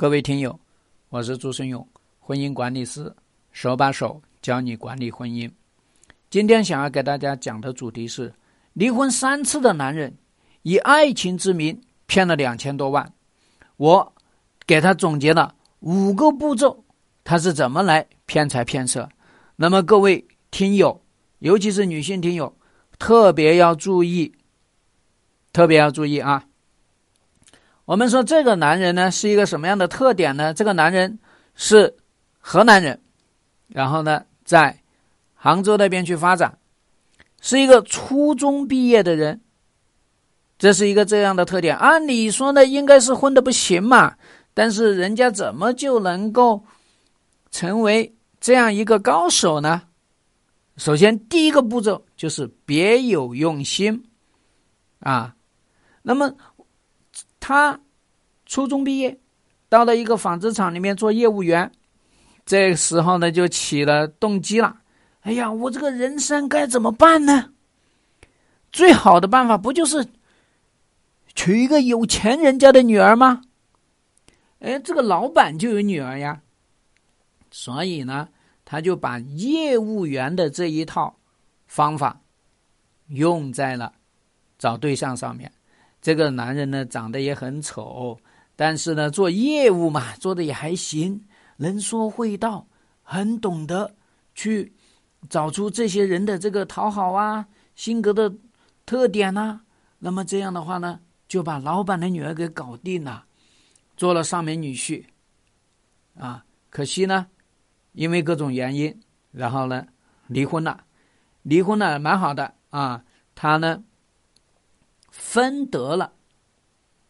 各位听友，我是朱生勇，婚姻管理师，手把手教你管理婚姻。今天想要给大家讲的主题是：离婚三次的男人以爱情之名骗了两千多万。我给他总结了五个步骤，他是怎么来骗财骗色。那么各位听友，尤其是女性听友，特别要注意，特别要注意啊！我们说这个男人呢是一个什么样的特点呢？这个男人是河南人，然后呢在杭州那边去发展，是一个初中毕业的人，这是一个这样的特点。按理说呢应该是混的不行嘛，但是人家怎么就能够成为这样一个高手呢？首先第一个步骤就是别有用心啊，那么。他初中毕业，到了一个纺织厂里面做业务员，这时候呢就起了动机了。哎呀，我这个人生该怎么办呢？最好的办法不就是娶一个有钱人家的女儿吗？哎，这个老板就有女儿呀，所以呢，他就把业务员的这一套方法用在了找对象上面。这个男人呢，长得也很丑，但是呢，做业务嘛，做的也还行，能说会道，很懂得去找出这些人的这个讨好啊、性格的特点呐。那么这样的话呢，就把老板的女儿给搞定了，做了上门女婿。啊，可惜呢，因为各种原因，然后呢，离婚了。离婚了蛮好的啊，他呢。分得了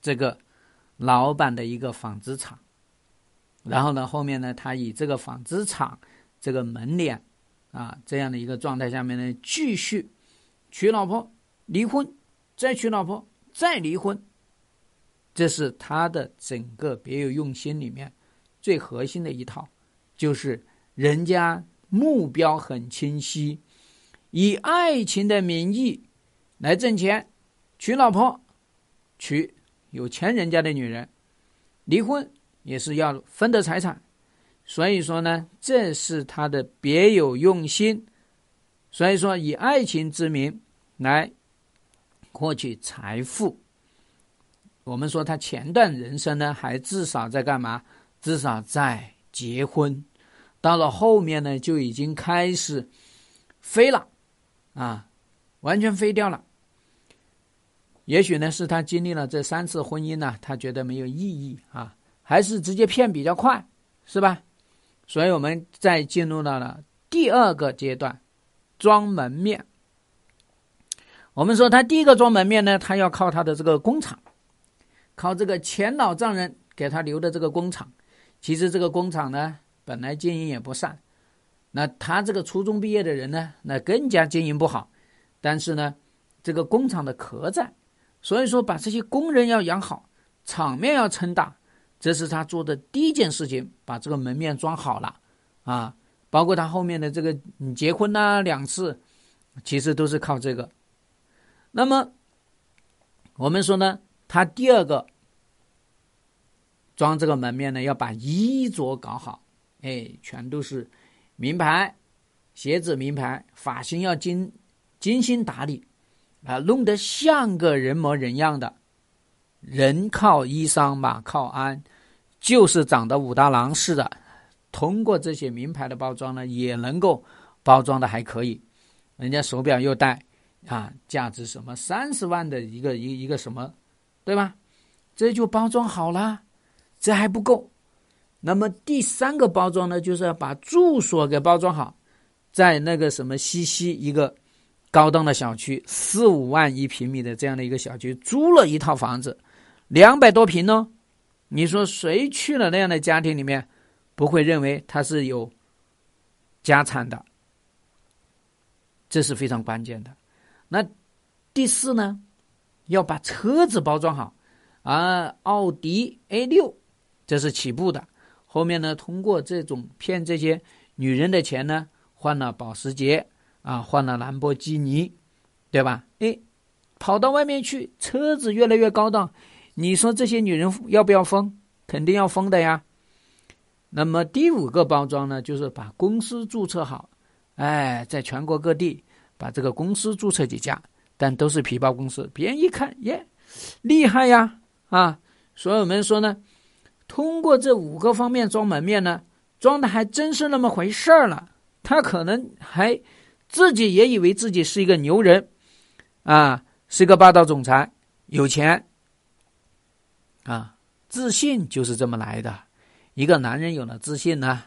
这个老板的一个纺织厂，然后呢，后面呢，他以这个纺织厂这个门脸啊这样的一个状态下面呢，继续娶老婆，离婚，再娶老婆，再离婚，这是他的整个别有用心里面最核心的一套，就是人家目标很清晰，以爱情的名义来挣钱。娶老婆，娶有钱人家的女人，离婚也是要分得财产，所以说呢，这是他的别有用心。所以说，以爱情之名来获取财富。我们说他前段人生呢，还至少在干嘛？至少在结婚。到了后面呢，就已经开始飞了，啊，完全飞掉了。也许呢，是他经历了这三次婚姻呢，他觉得没有意义啊，还是直接骗比较快，是吧？所以我们再进入到了第二个阶段，装门面。我们说他第一个装门面呢，他要靠他的这个工厂，靠这个前老丈人给他留的这个工厂。其实这个工厂呢，本来经营也不善，那他这个初中毕业的人呢，那更加经营不好。但是呢，这个工厂的壳在。所以说，把这些工人要养好，场面要撑大，这是他做的第一件事情，把这个门面装好了啊。包括他后面的这个你结婚呐两次，其实都是靠这个。那么，我们说呢，他第二个装这个门面呢，要把衣着搞好，哎，全都是名牌，鞋子名牌，发型要精精心打理。啊，弄得像个人模人样的，人靠衣裳，马靠鞍，就是长得武大郎似的。通过这些名牌的包装呢，也能够包装的还可以。人家手表又戴，啊，价值什么三十万的一个一一个什么，对吧？这就包装好了，这还不够。那么第三个包装呢，就是要把住所给包装好，在那个什么西溪一个。高档的小区，四五万一平米的这样的一个小区，租了一套房子，两百多平呢。你说谁去了那样的家庭里面，不会认为他是有家产的？这是非常关键的。那第四呢，要把车子包装好啊，奥迪 A 六这是起步的，后面呢，通过这种骗这些女人的钱呢，换了保时捷。啊，换了兰博基尼，对吧？哎，跑到外面去，车子越来越高档，你说这些女人要不要疯？肯定要疯的呀。那么第五个包装呢，就是把公司注册好，哎，在全国各地把这个公司注册几家，但都是皮包公司，别人一看，耶，厉害呀，啊，所以我们说呢，通过这五个方面装门面呢，装的还真是那么回事儿了。他可能还自己也以为自己是一个牛人，啊，是个霸道总裁，有钱，啊，自信就是这么来的。一个男人有了自信呢，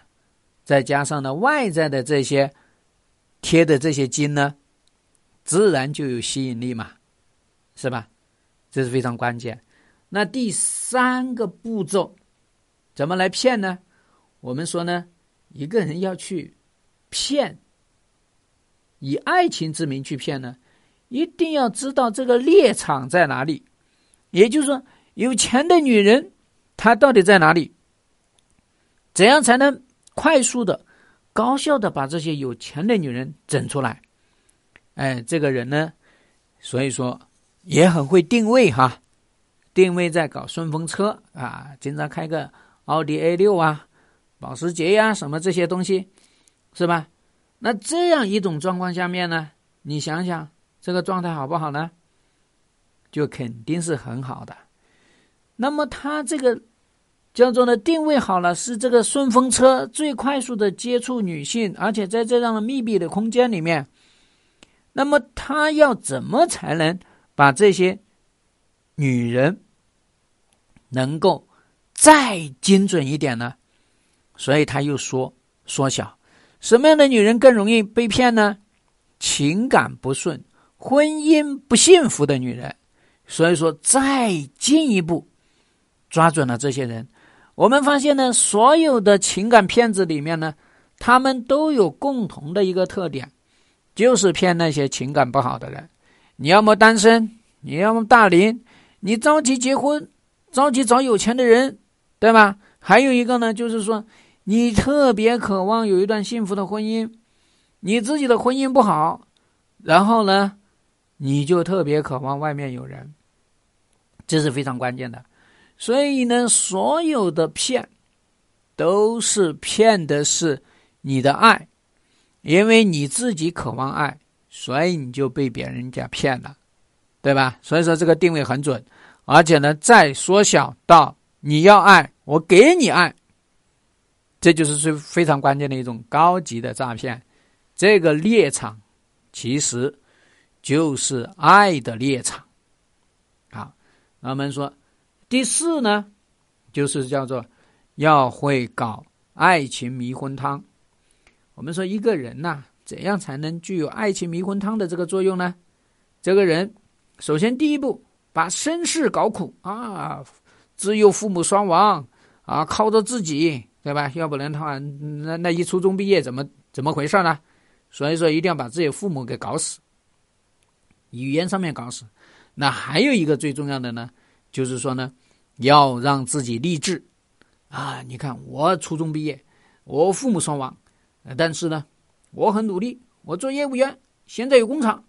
再加上呢外在的这些贴的这些金呢，自然就有吸引力嘛，是吧？这是非常关键。那第三个步骤怎么来骗呢？我们说呢，一个人要去骗，以爱情之名去骗呢，一定要知道这个猎场在哪里，也就是说，有钱的女人她到底在哪里？怎样才能快速的、高效的把这些有钱的女人整出来？哎，这个人呢，所以说也很会定位哈，定位在搞顺风车啊，经常开个奥迪 A 六啊、保时捷呀什么这些东西，是吧？那这样一种状况下面呢，你想想这个状态好不好呢？就肯定是很好的。那么他这个。叫做呢，定位好了是这个顺风车，最快速的接触女性，而且在这样的密闭的空间里面，那么他要怎么才能把这些女人能够再精准一点呢？所以他又说缩小，什么样的女人更容易被骗呢？情感不顺、婚姻不幸福的女人。所以说，再进一步抓准了这些人。我们发现呢，所有的情感骗子里面呢，他们都有共同的一个特点，就是骗那些情感不好的人。你要么单身，你要么大龄，你着急结婚，着急找有钱的人，对吧？还有一个呢，就是说你特别渴望有一段幸福的婚姻，你自己的婚姻不好，然后呢，你就特别渴望外面有人，这是非常关键的。所以呢，所有的骗，都是骗的是你的爱，因为你自己渴望爱，所以你就被别人家骗了，对吧？所以说这个定位很准，而且呢，再缩小到你要爱，我给你爱，这就是最非常关键的一种高级的诈骗。这个猎场其实就是爱的猎场。好，那我们说。第四呢，就是叫做要会搞爱情迷魂汤。我们说一个人呐，怎样才能具有爱情迷魂汤的这个作用呢？这个人首先第一步，把身世搞苦啊，自幼父母双亡啊，靠着自己，对吧？要不然的话，那那一初中毕业怎么怎么回事呢？所以说一定要把自己父母给搞死，语言上面搞死。那还有一个最重要的呢，就是说呢。要让自己励志，啊！你看，我初中毕业，我父母双亡，但是呢，我很努力，我做业务员，现在有工厂。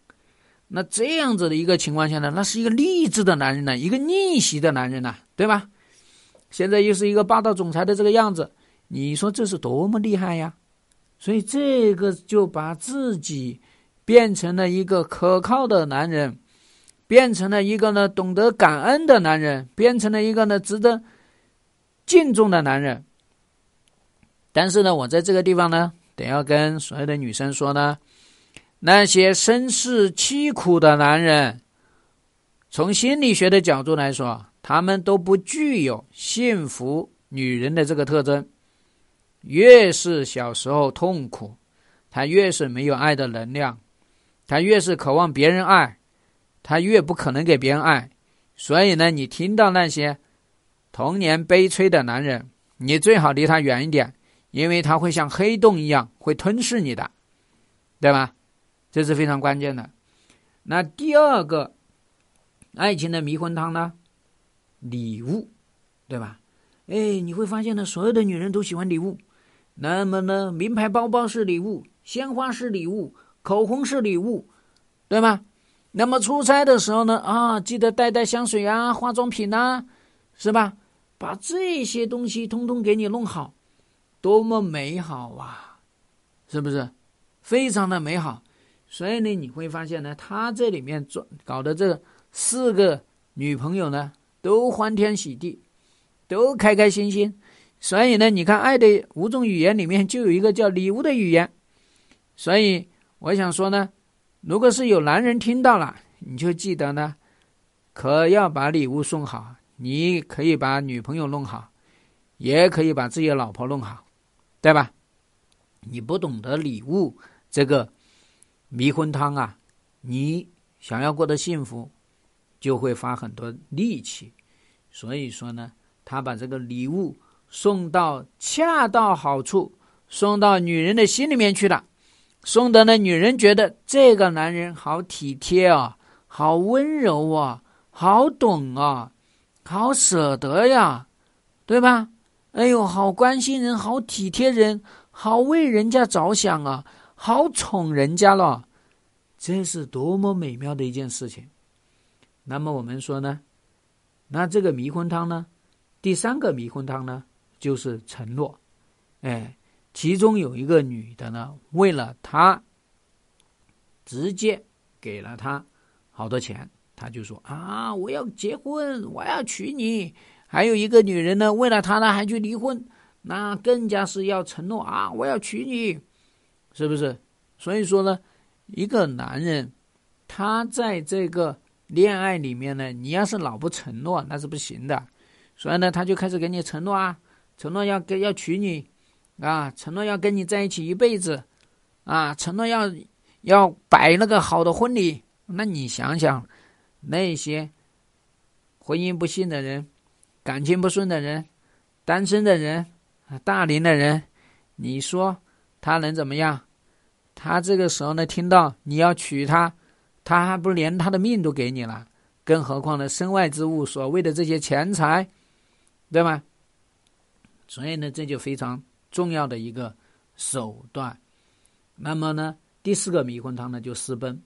那这样子的一个情况下呢，那是一个励志的男人呢，一个逆袭的男人呢，对吧？现在又是一个霸道总裁的这个样子，你说这是多么厉害呀！所以这个就把自己变成了一个可靠的男人。变成了一个呢懂得感恩的男人，变成了一个呢值得敬重的男人。但是呢，我在这个地方呢，得要跟所有的女生说呢，那些身世凄苦的男人，从心理学的角度来说，他们都不具有幸福女人的这个特征。越是小时候痛苦，他越是没有爱的能量，他越是渴望别人爱。他越不可能给别人爱，所以呢，你听到那些童年悲催的男人，你最好离他远一点，因为他会像黑洞一样会吞噬你的，对吧？这是非常关键的。那第二个爱情的迷魂汤呢？礼物，对吧？哎，你会发现呢，所有的女人都喜欢礼物。那么呢，名牌包包是礼物，鲜花是礼物，口红是礼物，对吗？那么出差的时候呢，啊，记得带带香水啊，化妆品呐，是吧？把这些东西通通给你弄好，多么美好啊！是不是？非常的美好。所以呢，你会发现呢，他这里面做搞的这四个女朋友呢，都欢天喜地，都开开心心。所以呢，你看《爱的五种语言》里面就有一个叫礼物的语言。所以我想说呢，如果是有男人听到了，你就记得呢，可要把礼物送好。你可以把女朋友弄好，也可以把自己的老婆弄好，对吧？你不懂得礼物这个。迷魂汤啊，你想要过得幸福，就会花很多力气。所以说呢，他把这个礼物送到恰到好处，送到女人的心里面去了，送的呢，女人觉得这个男人好体贴啊，好温柔啊，好懂啊，好舍得呀，对吧？哎呦，好关心人，好体贴人，好为人家着想啊。好宠人家了，这是多么美妙的一件事情。那么我们说呢，那这个迷魂汤呢，第三个迷魂汤呢，就是承诺。哎，其中有一个女的呢，为了他，直接给了他好多钱，他就说啊，我要结婚，我要娶你。还有一个女人呢，为了他呢，还去离婚，那更加是要承诺啊，我要娶你。是不是？所以说呢，一个男人，他在这个恋爱里面呢，你要是老不承诺，那是不行的。所以呢，他就开始给你承诺啊，承诺要跟要娶你，啊，承诺要跟你在一起一辈子，啊，承诺要要摆那个好的婚礼。那你想想，那些婚姻不幸的人，感情不顺的人，单身的人，大龄的人，你说？他能怎么样？他这个时候呢，听到你要娶她，他还不连他的命都给你了，更何况呢，身外之物，所谓的这些钱财，对吗？所以呢，这就非常重要的一个手段。那么呢，第四个迷魂汤呢，就私奔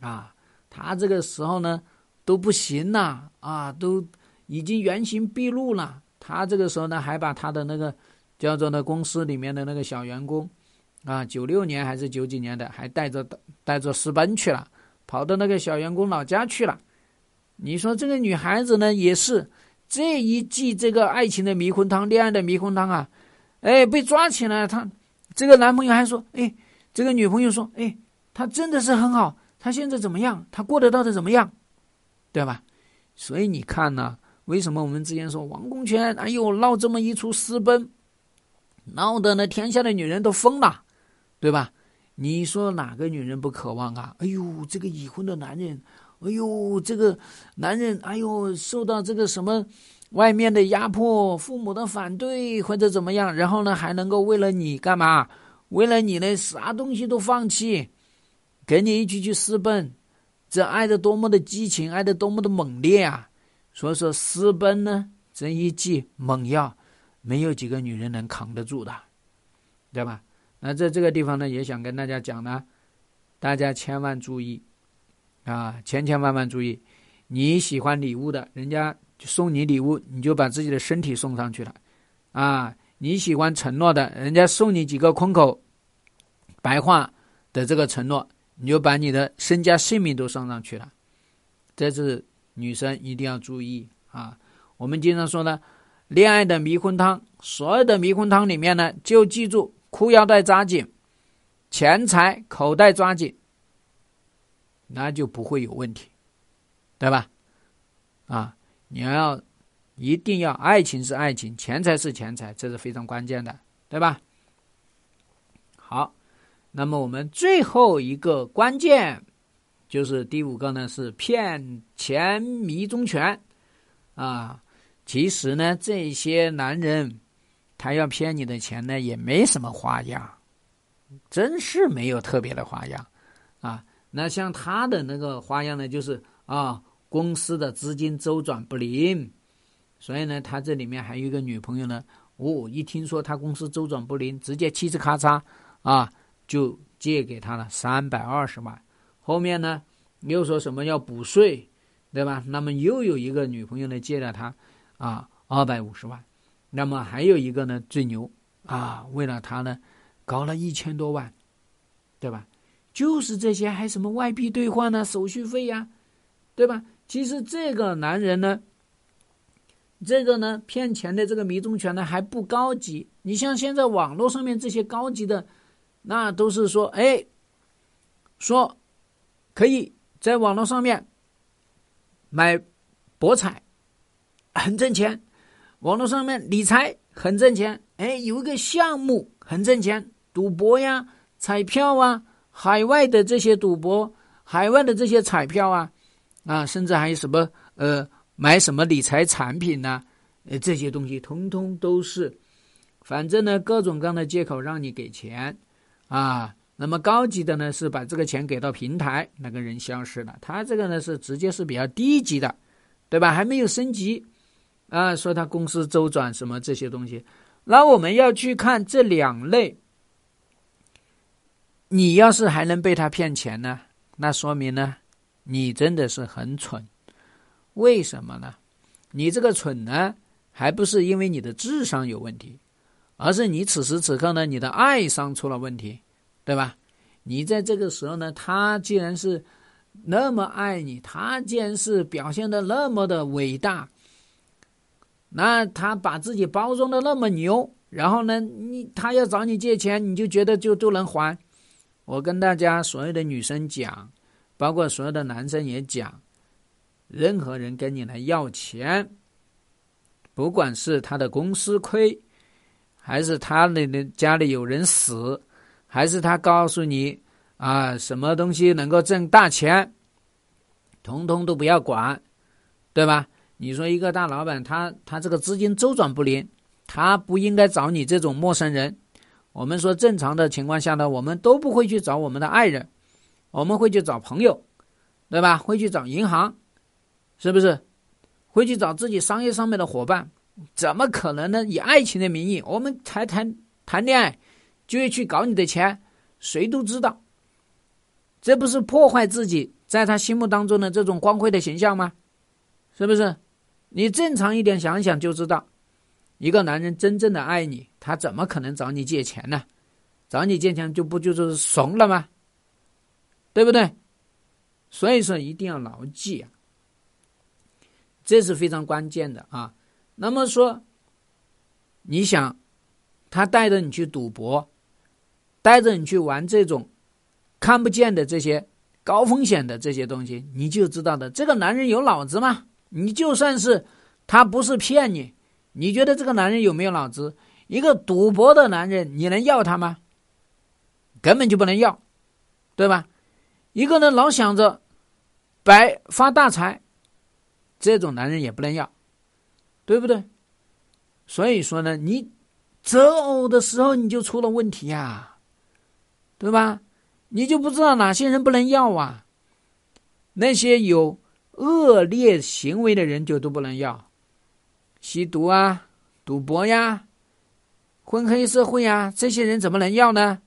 啊，他这个时候呢都不行了啊，都已经原形毕露了。他这个时候呢，还把他的那个叫做呢公司里面的那个小员工。啊，九六年还是九几年的，还带着带着私奔去了，跑到那个小员工老家去了。你说这个女孩子呢，也是这一季这个爱情的迷魂汤、恋爱的迷魂汤啊，哎，被抓起来，他这个男朋友还说，哎，这个女朋友说，哎，他真的是很好，他现在怎么样？他过得到底怎么样？对吧？所以你看呢，为什么我们之前说王公权，哎呦，闹这么一出私奔，闹得呢天下的女人都疯了。对吧？你说哪个女人不渴望啊？哎呦，这个已婚的男人，哎呦，这个男人，哎呦，受到这个什么外面的压迫、父母的反对或者怎么样，然后呢，还能够为了你干嘛？为了你呢，啥东西都放弃，跟你一起去私奔，这爱的多么的激情，爱的多么的猛烈啊！所以说，私奔呢，这一剂猛药，没有几个女人能扛得住的，对吧？那在这个地方呢，也想跟大家讲呢，大家千万注意啊，千千万万注意。你喜欢礼物的，人家送你礼物，你就把自己的身体送上去了啊。你喜欢承诺的，人家送你几个空口白话的这个承诺，你就把你的身家性命都送上去了。这是女生一定要注意啊。我们经常说呢，恋爱的迷魂汤，所有的迷魂汤里面呢，就记住。裤腰带扎紧，钱财口袋抓紧，那就不会有问题，对吧？啊，你要一定要爱情是爱情，钱财是钱财，这是非常关键的，对吧？好，那么我们最后一个关键就是第五个呢，是骗钱迷踪拳啊。其实呢，这些男人。他要骗你的钱呢，也没什么花样，真是没有特别的花样，啊，那像他的那个花样呢，就是啊，公司的资金周转不灵，所以呢，他这里面还有一个女朋友呢，哦，一听说他公司周转不灵，直接嘁哧咔嚓啊，就借给他了三百二十万，后面呢又说什么要补税，对吧？那么又有一个女朋友呢借了他，啊。二百五十万。那么还有一个呢，最牛啊，为了他呢，搞了一千多万，对吧？就是这些，还什么外币兑换呢，手续费呀，对吧？其实这个男人呢，这个呢骗钱的这个迷踪拳呢还不高级。你像现在网络上面这些高级的，那都是说，哎，说可以在网络上面买博彩，很挣钱；网络上面理财很挣钱。哎，有一个项目很挣钱，赌博呀、彩票啊。海外的这些赌博，海外的这些彩票啊，啊，甚至还有什么呃，买什么理财产品呐，呃，这些东西通通都是，反正呢，各种各样的借口让你给钱啊。那么高级的呢，是把这个钱给到平台，那个人消失了。他这个呢，是直接是比较低级的，对吧？还没有升级啊，说他公司周转什么这些东西。那我们要去看这两类。你要是还能被他骗钱呢，那说明呢，你真的是很蠢。为什么呢？你这个蠢呢，还不是因为你的智商有问题，而是你此时此刻呢，你的爱商出了问题，对吧？你在这个时候呢，他既然是那么爱你，他既然是表现的那么的伟大，那他把自己包装的那么牛，然后呢，你他要找你借钱，你就觉得就都能还。我跟大家所有的女生讲，包括所有的男生也讲，任何人跟你来要钱，不管是他的公司亏，还是他的家里有人死，还是他告诉你啊什么东西能够挣大钱，通通都不要管，对吧？你说一个大老板，他他这个资金周转不灵，他不应该找你这种陌生人。我们说正常的情况下呢，我们都不会去找我们的爱人，我们会去找朋友，对吧？会去找银行，是不是？会去找自己商业上面的伙伴，怎么可能呢？以爱情的名义，我们才谈谈恋爱，就会去搞你的钱？谁都知道，这不是破坏自己在他心目当中的这种光辉的形象吗？是不是？你正常一点想想就知道。一个男人真正的爱你，他怎么可能找你借钱呢？找你借钱就不就是怂了吗？对不对？所以说一定要牢记啊，这是非常关键的啊。那么说，你想，他带着你去赌博，带着你去玩这种看不见的这些高风险的这些东西，你就知道的，这个男人有脑子吗？你就算是他不是骗你。你觉得这个男人有没有脑子？一个赌博的男人，你能要他吗？根本就不能要，对吧？一个人老想着白发大财，这种男人也不能要，对不对？所以说呢，你择偶的时候你就出了问题呀，对吧？你就不知道哪些人不能要啊？那些有恶劣行为的人就都不能要。吸毒啊，赌博呀，混黑社会呀，这些人怎么能要呢？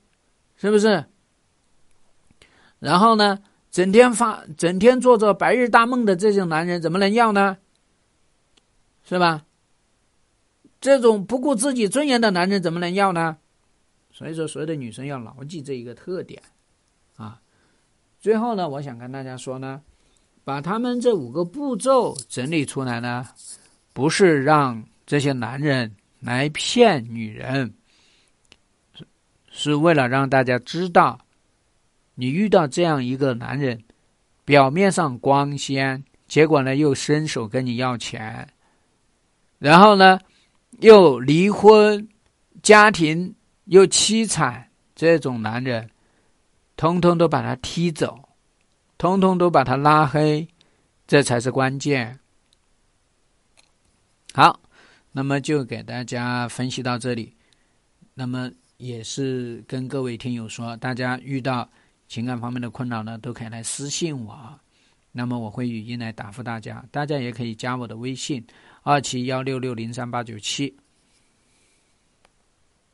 是不是？然后呢，整天发、整天做着白日大梦的这种男人怎么能要呢？是吧？这种不顾自己尊严的男人怎么能要呢？所以说，所有的女生要牢记这一个特点啊。最后呢，我想跟大家说呢，把他们这五个步骤整理出来呢。不是让这些男人来骗女人，是为了让大家知道，你遇到这样一个男人，表面上光鲜，结果呢又伸手跟你要钱，然后呢又离婚，家庭又凄惨，这种男人，通通都把他踢走，通通都把他拉黑，这才是关键。好，那么就给大家分析到这里。那么也是跟各位听友说，大家遇到情感方面的困扰呢，都可以来私信我，那么我会语音来答复大家。大家也可以加我的微信：二七幺六六零三八九七。